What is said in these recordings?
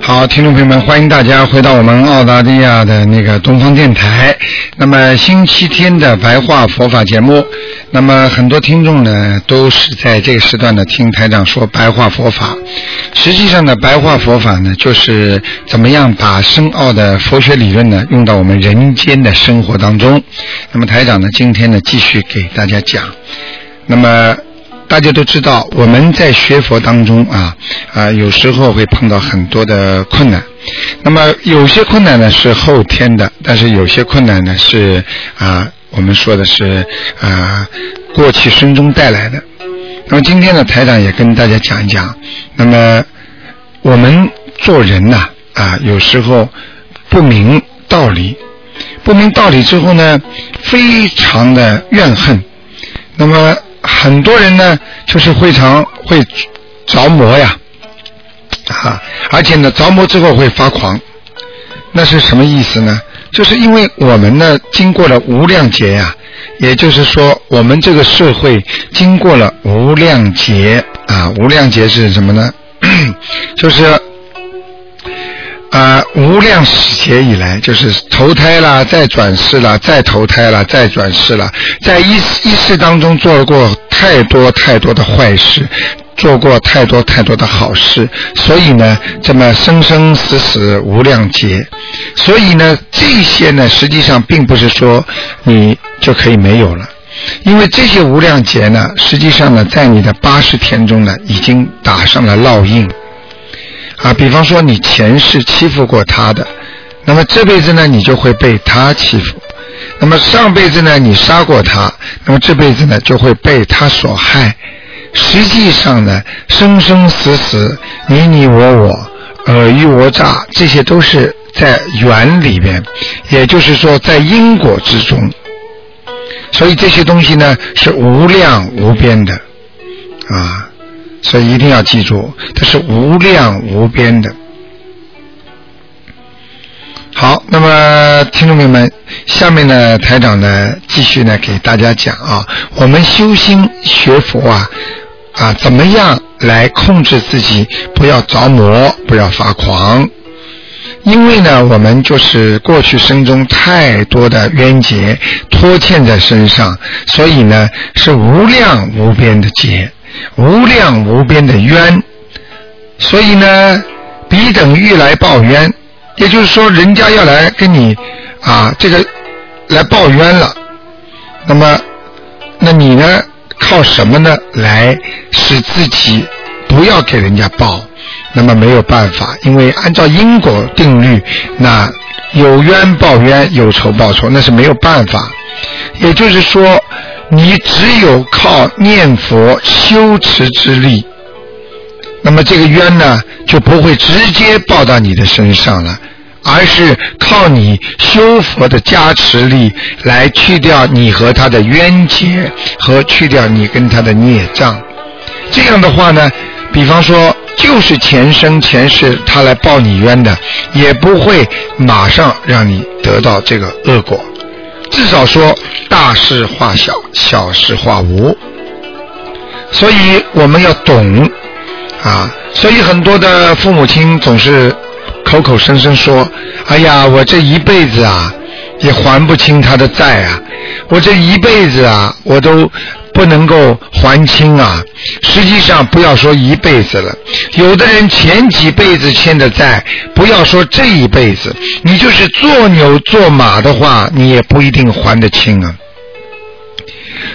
好，听众朋友们，欢迎大家回到我们澳大利亚的那个东方电台。那么星期天的白话佛法节目，那么很多听众呢都是在这个时段呢听台长说白话佛法。实际上呢，白话佛法呢就是怎么样把深奥的佛学理论呢用到我们人间的生活当中。那么台长呢今天呢继续给大家讲。那么。大家都知道，我们在学佛当中啊啊，有时候会碰到很多的困难。那么有些困难呢是后天的，但是有些困难呢是啊，我们说的是啊，过去生中带来的。那么今天呢，台长也跟大家讲一讲。那么我们做人呐啊，有时候不明道理，不明道理之后呢，非常的怨恨。那么。很多人呢，就是非常会着魔呀，啊，而且呢，着魔之后会发狂，那是什么意思呢？就是因为我们呢，经过了无量劫呀，也就是说，我们这个社会经过了无量劫啊，无量劫是什么呢？就是。啊，无量世劫以来，就是投胎啦，再转世啦，再投胎啦，再转世啦，在一一世当中做过太多太多的坏事，做过太多太多的好事，所以呢，这么生生死死无量劫，所以呢，这些呢，实际上并不是说你就可以没有了，因为这些无量劫呢，实际上呢，在你的八十天中呢，已经打上了烙印。啊，比方说你前世欺负过他的，那么这辈子呢，你就会被他欺负；那么上辈子呢，你杀过他，那么这辈子呢，就会被他所害。实际上呢，生生死死，你你我我，尔虞我诈，这些都是在缘里边，也就是说在因果之中。所以这些东西呢，是无量无边的，啊。所以一定要记住，它是无量无边的。好，那么听众朋友们，下面呢，台长呢继续呢给大家讲啊，我们修心学佛啊啊，怎么样来控制自己，不要着魔，不要发狂？因为呢，我们就是过去生中太多的冤结拖欠在身上，所以呢是无量无边的劫。无量无边的冤，所以呢，彼等欲来报冤，也就是说，人家要来跟你啊，这个来报冤了。那么，那你呢，靠什么呢，来使自己不要给人家报？那么没有办法，因为按照因果定律，那有冤报冤，有仇报仇，那是没有办法。也就是说。你只有靠念佛修持之力，那么这个冤呢就不会直接报到你的身上了，而是靠你修佛的加持力来去掉你和他的冤结和去掉你跟他的孽障。这样的话呢，比方说就是前生前世他来报你冤的，也不会马上让你得到这个恶果。至少说大事化小，小事化无，所以我们要懂啊。所以很多的父母亲总是口口声声说：“哎呀，我这一辈子啊，也还不清他的债啊，我这一辈子啊，我都。”不能够还清啊！实际上，不要说一辈子了，有的人前几辈子欠的债，不要说这一辈子，你就是做牛做马的话，你也不一定还得清啊。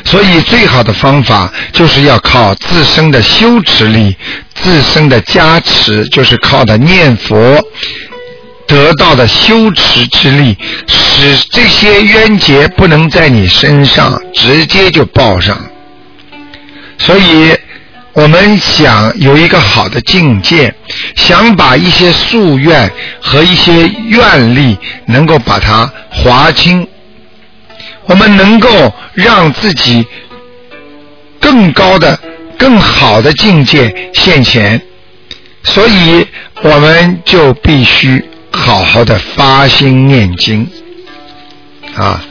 所以，最好的方法就是要靠自身的修持力，自身的加持，就是靠的念佛得到的修持之力，使这些冤结不能在你身上直接就报上。所以，我们想有一个好的境界，想把一些夙愿和一些愿力能够把它划清，我们能够让自己更高的、更好的境界现前，所以我们就必须好好的发心念经。啊。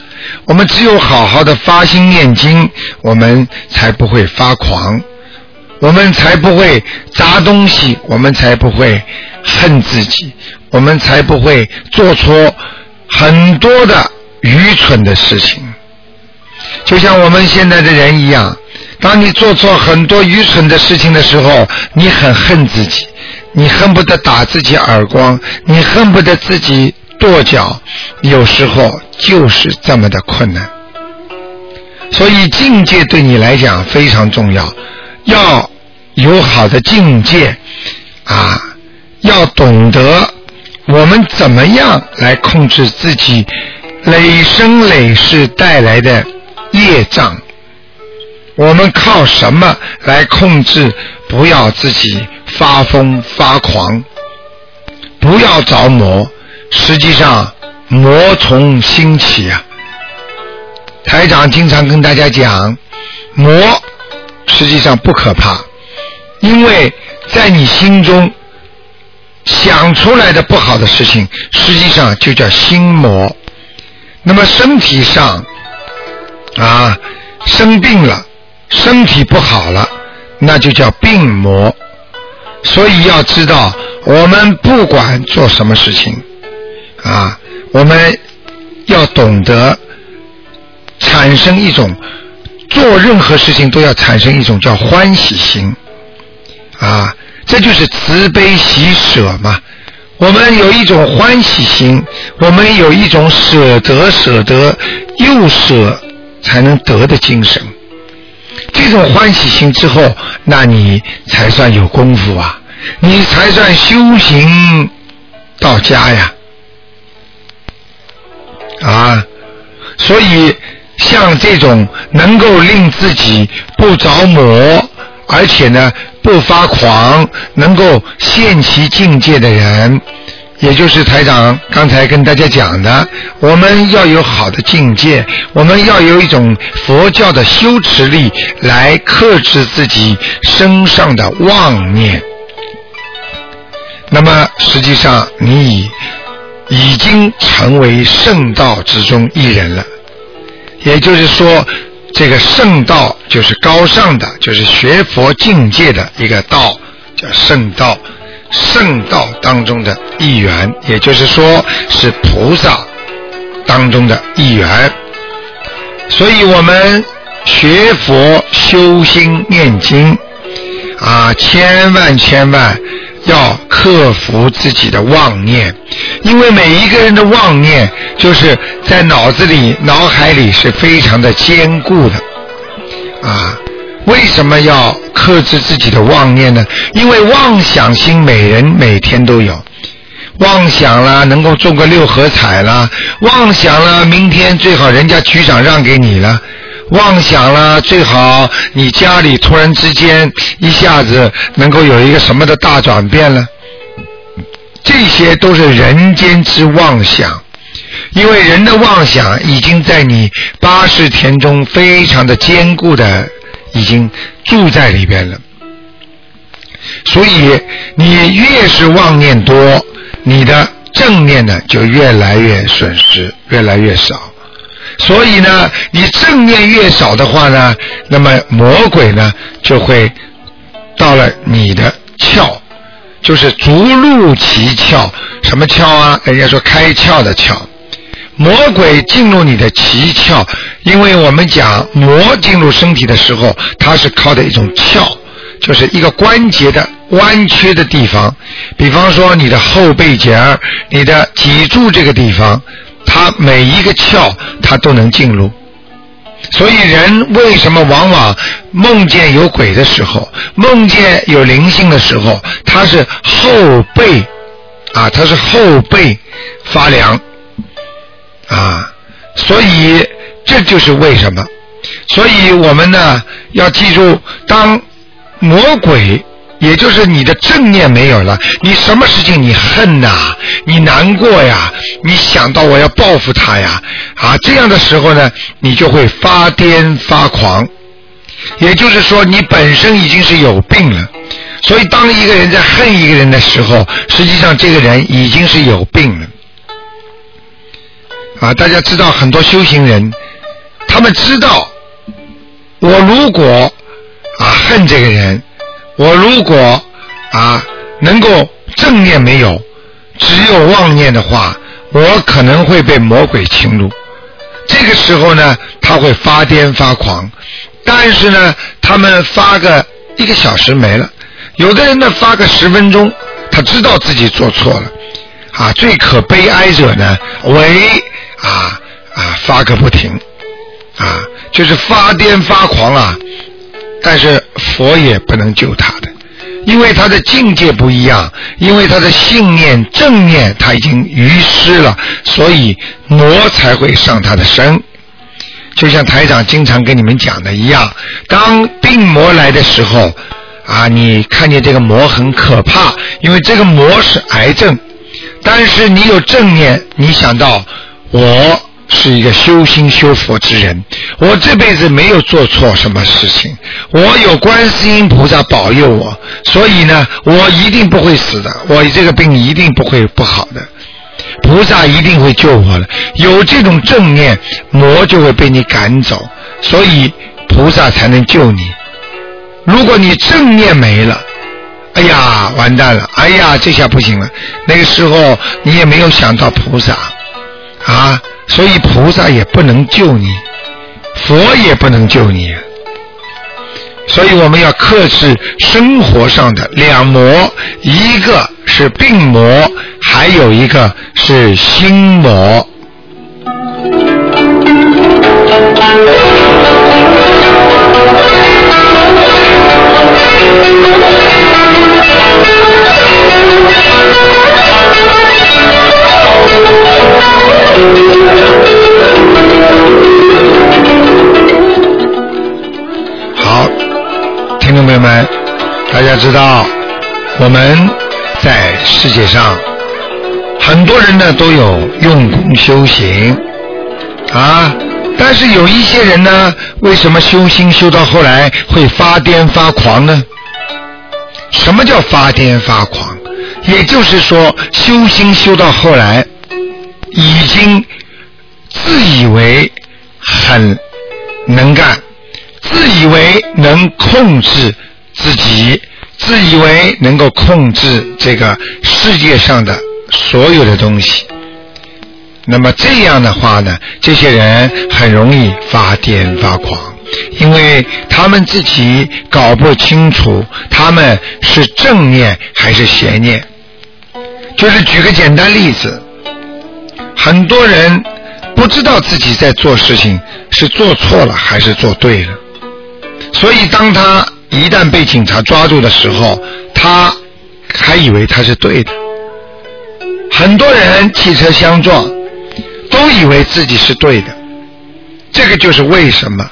我们只有好好的发心念经，我们才不会发狂。我们才不会砸东西，我们才不会恨自己，我们才不会做出很多的愚蠢的事情。就像我们现在的人一样，当你做错很多愚蠢的事情的时候，你很恨自己，你恨不得打自己耳光，你恨不得自己跺脚，有时候就是这么的困难。所以境界对你来讲非常重要，要。有好的境界啊，要懂得我们怎么样来控制自己累生累世带来的业障。我们靠什么来控制？不要自己发疯发狂，不要着魔。实际上，魔从心起啊。台长经常跟大家讲，魔实际上不可怕。因为在你心中想出来的不好的事情，实际上就叫心魔。那么身体上啊生病了，身体不好了，那就叫病魔。所以要知道，我们不管做什么事情，我们要懂得产生一种做任何事情都要产生一种叫欢喜心。啊，这就是慈悲喜舍嘛。我们有一种欢喜心，我们有一种舍得舍得又舍才能得的精神。这种欢喜心之后，那你才算有功夫啊，你才算修行到家呀。啊，所以像这种能够令自己不着魔，而且呢。不发狂，能够现其境界的人，也就是台长刚才跟大家讲的，我们要有好的境界，我们要有一种佛教的修持力来克制自己身上的妄念。那么实际上，你以已经成为圣道之中一人了，也就是说。这个圣道就是高尚的，就是学佛境界的一个道，叫圣道。圣道当中的一员，也就是说是菩萨当中的一员。所以我们学佛修心念经啊，千万千万。要克服自己的妄念，因为每一个人的妄念就是在脑子里、脑海里是非常的坚固的啊。为什么要克制自己的妄念呢？因为妄想心每人每天都有，妄想了能够中个六合彩了，妄想了明天最好人家局长让给你了。妄想了，最好你家里突然之间一下子能够有一个什么的大转变了，这些都是人间之妄想，因为人的妄想已经在你八世田中非常的坚固的已经住在里边了，所以你越是妄念多，你的正念呢就越来越损失，越来越少。所以呢，你正念越少的话呢，那么魔鬼呢就会到了你的窍，就是逐入其窍。什么窍啊？人家说开窍的窍。魔鬼进入你的奇窍，因为我们讲魔进入身体的时候，它是靠的一种窍，就是一个关节的弯曲的地方。比方说你的后背节儿、你的脊柱这个地方。它每一个窍，它都能进入。所以人为什么往往梦见有鬼的时候，梦见有灵性的时候，他是后背啊，他是后背发凉啊。所以这就是为什么。所以我们呢要记住，当魔鬼。也就是你的正念没有了，你什么事情你恨呐，你难过呀，你想到我要报复他呀，啊，这样的时候呢，你就会发癫发狂。也就是说，你本身已经是有病了，所以当一个人在恨一个人的时候，实际上这个人已经是有病了。啊，大家知道很多修行人，他们知道，我如果啊恨这个人。我如果啊能够正念没有，只有妄念的话，我可能会被魔鬼侵入。这个时候呢，他会发癫发狂。但是呢，他们发个一个小时没了，有的人呢发个十分钟，他知道自己做错了。啊，最可悲哀者呢，为啊啊发个不停，啊就是发癫发狂啊。但是佛也不能救他的，因为他的境界不一样，因为他的信念正念他已经遗失了，所以魔才会上他的身。就像台长经常跟你们讲的一样，当病魔来的时候，啊，你看见这个魔很可怕，因为这个魔是癌症，但是你有正念，你想到我。是一个修心修佛之人，我这辈子没有做错什么事情，我有观世音菩萨保佑我，所以呢，我一定不会死的，我这个病一定不会不好的，菩萨一定会救我的。有这种正念，魔就会被你赶走，所以菩萨才能救你。如果你正念没了，哎呀，完蛋了，哎呀，这下不行了。那个时候你也没有想到菩萨啊。所以菩萨也不能救你，佛也不能救你，所以我们要克制生活上的两魔，一个是病魔，还有一个是心魔。好，听众朋友们，大家知道，我们在世界上很多人呢都有用功修行啊，但是有一些人呢，为什么修心修到后来会发癫发狂呢？什么叫发癫发狂？也就是说，修心修到后来。已经自以为很能干，自以为能控制自己，自以为能够控制这个世界上的所有的东西。那么这样的话呢，这些人很容易发癫发狂，因为他们自己搞不清楚他们是正念还是邪念。就是举个简单例子。很多人不知道自己在做事情是做错了还是做对了，所以当他一旦被警察抓住的时候，他还以为他是对的。很多人汽车相撞，都以为自己是对的，这个就是为什么？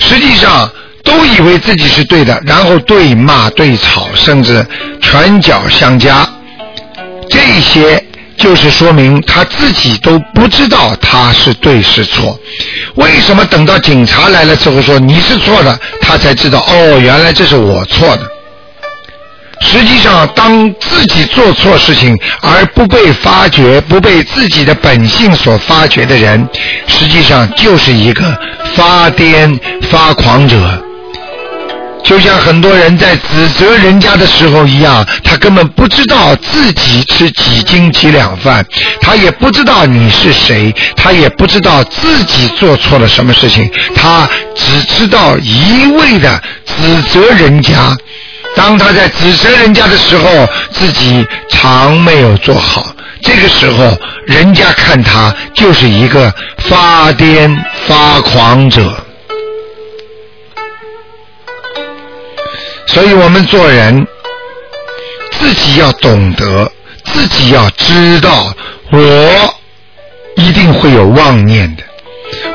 实际上都以为自己是对的，然后对骂对吵，甚至拳脚相加，这些。就是说明他自己都不知道他是对是错，为什么等到警察来了之后说你是错的，他才知道哦，原来这是我错的。实际上，当自己做错事情而不被发觉、不被自己的本性所发觉的人，实际上就是一个发癫发狂者。就像很多人在指责人家的时候一样，他根本不知道自己吃几斤几两饭，他也不知道你是谁，他也不知道自己做错了什么事情，他只知道一味的指责人家。当他在指责人家的时候，自己常没有做好，这个时候人家看他就是一个发癫发狂者。所以我们做人，自己要懂得，自己要知道，我一定会有妄念的，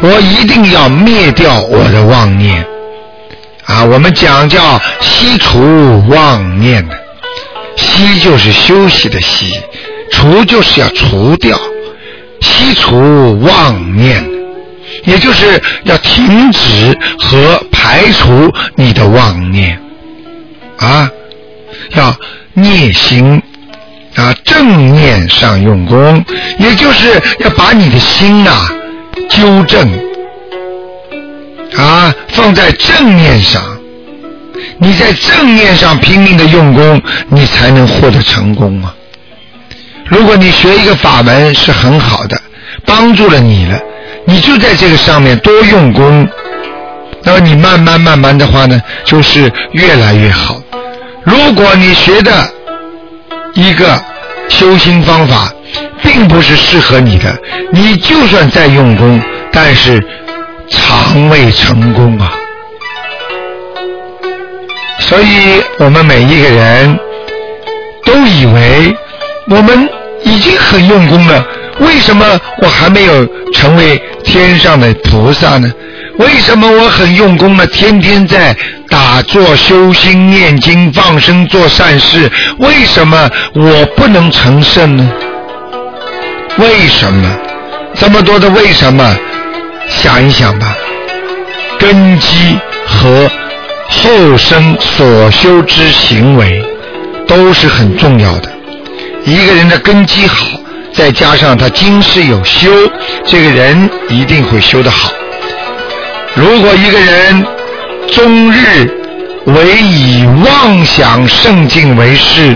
我一定要灭掉我的妄念，啊，我们讲叫息除妄念的，息就是休息的息，除就是要除掉，息除妄念，也就是要停止和排除你的妄念，啊，要念心。啊，正念上用功，也就是要把你的心呐纠正，啊，放在正念上。你在正念上拼命的用功，你才能获得成功啊！如果你学一个法门是很好的，帮助了你了，你就在这个上面多用功，那么你慢慢慢慢的话呢，就是越来越好。如果你学的，一个修心方法，并不是适合你的。你就算再用功，但是常未成功啊。所以我们每一个人都以为我们已经很用功了，为什么我还没有成为天上的菩萨呢？为什么我很用功呢？天天在打坐、修心、念经、放生、做善事，为什么我不能成圣呢？为什么？这么多的为什么？想一想吧，根基和后生所修之行为都是很重要的。一个人的根基好，再加上他今世有修，这个人一定会修得好。如果一个人终日唯以妄想圣境为事，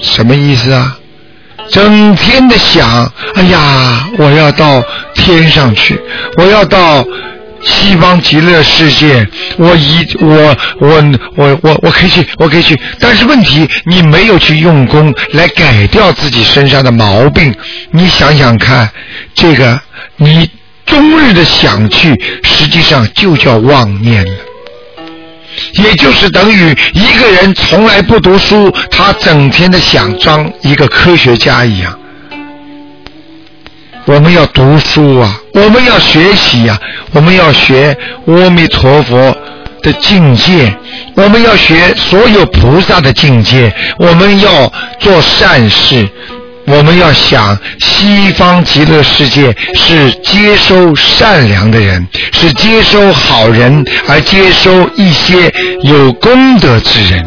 什么意思啊？整天的想，哎呀，我要到天上去，我要到西方极乐世界，我一我我我我我可以去，我可以去。但是问题，你没有去用功来改掉自己身上的毛病，你想想看，这个你。终日的想去，实际上就叫妄念了，也就是等于一个人从来不读书，他整天的想装一个科学家一样。我们要读书啊，我们要学习呀，我们要学阿弥陀佛的境界，我们要学所有菩萨的境界，我们要做善事。我们要想，西方极乐世界是接收善良的人，是接收好人，而接收一些有功德之人。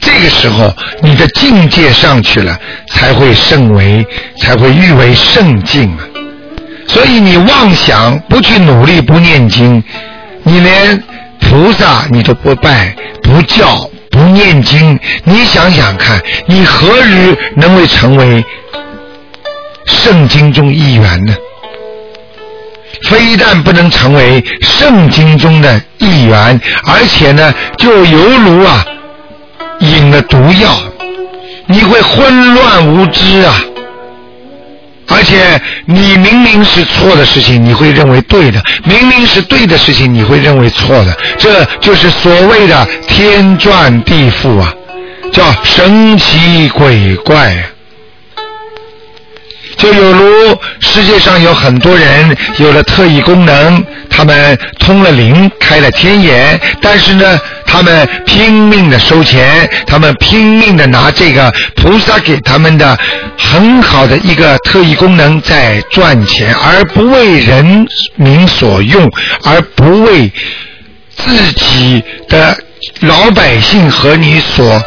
这个时候，你的境界上去了，才会圣为，才会誉为圣境啊！所以你妄想不去努力，不念经，你连菩萨你都不拜，不叫。不念经，你想想看，你何日能会成为圣经中一员呢？非但不能成为圣经中的一员，而且呢，就犹如啊，饮了毒药，你会混乱无知啊。而且你明明是错的事情，你会认为对的；明明是对的事情，你会认为错的。这就是所谓的天转地覆啊，叫神奇鬼怪。就有如世界上有很多人有了特异功能，他们通了灵，开了天眼，但是呢，他们拼命的收钱，他们拼命的拿这个菩萨给他们的很好的一个特异功能在赚钱，而不为人民所用，而不为自己的。老百姓和你所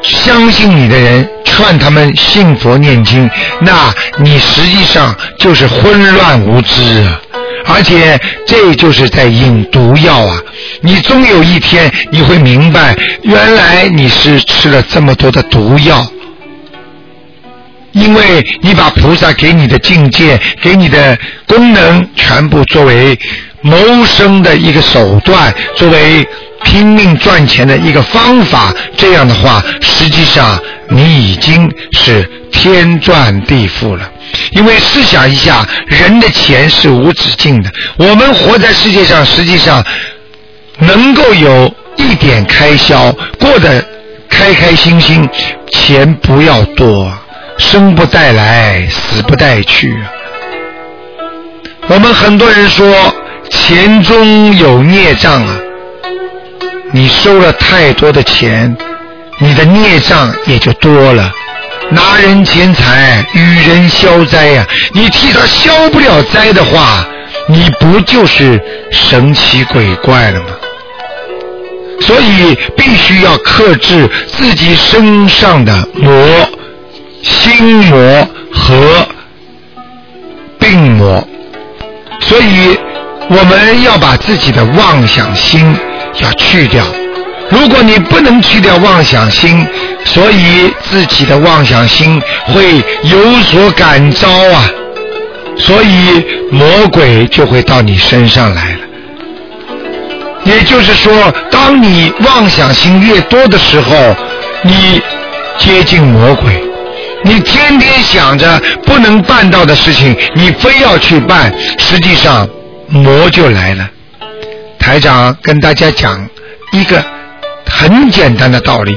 相信你的人劝他们信佛念经，那你实际上就是混乱无知啊！而且这就是在引毒药啊！你终有一天你会明白，原来你是吃了这么多的毒药，因为你把菩萨给你的境界、给你的功能全部作为谋生的一个手段，作为。拼命赚钱的一个方法，这样的话，实际上你已经是天赚地富了。因为试想一下，人的钱是无止境的，我们活在世界上，实际上能够有一点开销，过得开开心心，钱不要多，生不带来，死不带去。我们很多人说。钱中有孽障啊！你收了太多的钱，你的孽障也就多了。拿人钱财与人消灾呀！你替他消不了灾的话，你不就是神奇鬼怪了吗？所以必须要克制自己身上的魔、心魔和病魔。所以我们要把自己的妄想心要去掉。如果你不能去掉妄想心，所以自己的妄想心会有所感召啊，所以魔鬼就会到你身上来了。也就是说，当你妄想心越多的时候，你接近魔鬼，你天天想着不能办到的事情，你非要去办，实际上魔就来了。台长跟大家讲一个。很简单的道理，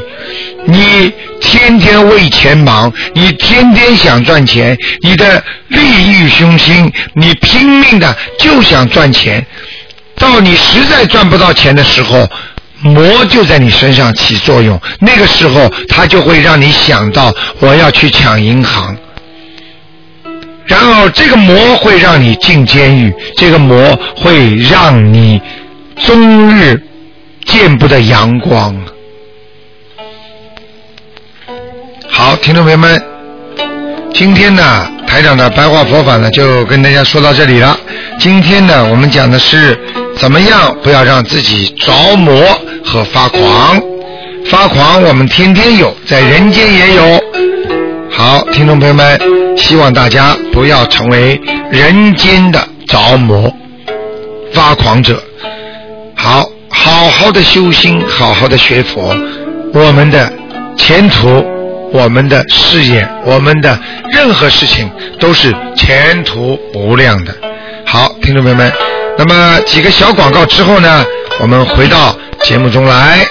你天天为钱忙，你天天想赚钱，你的利欲熏心，你拼命的就想赚钱，到你实在赚不到钱的时候，魔就在你身上起作用，那个时候他就会让你想到我要去抢银行，然后这个魔会让你进监狱，这个魔会让你终日。见不得阳光。好，听众朋友们，今天呢，台长的白话佛法呢，就跟大家说到这里了。今天呢，我们讲的是怎么样不要让自己着魔和发狂。发狂我们天天有，在人间也有。好，听众朋友们，希望大家不要成为人间的着魔、发狂者。好。好好的修心，好好的学佛，我们的前途、我们的事业、我们的任何事情都是前途无量的。好，听众朋友们，那么几个小广告之后呢，我们回到节目中来。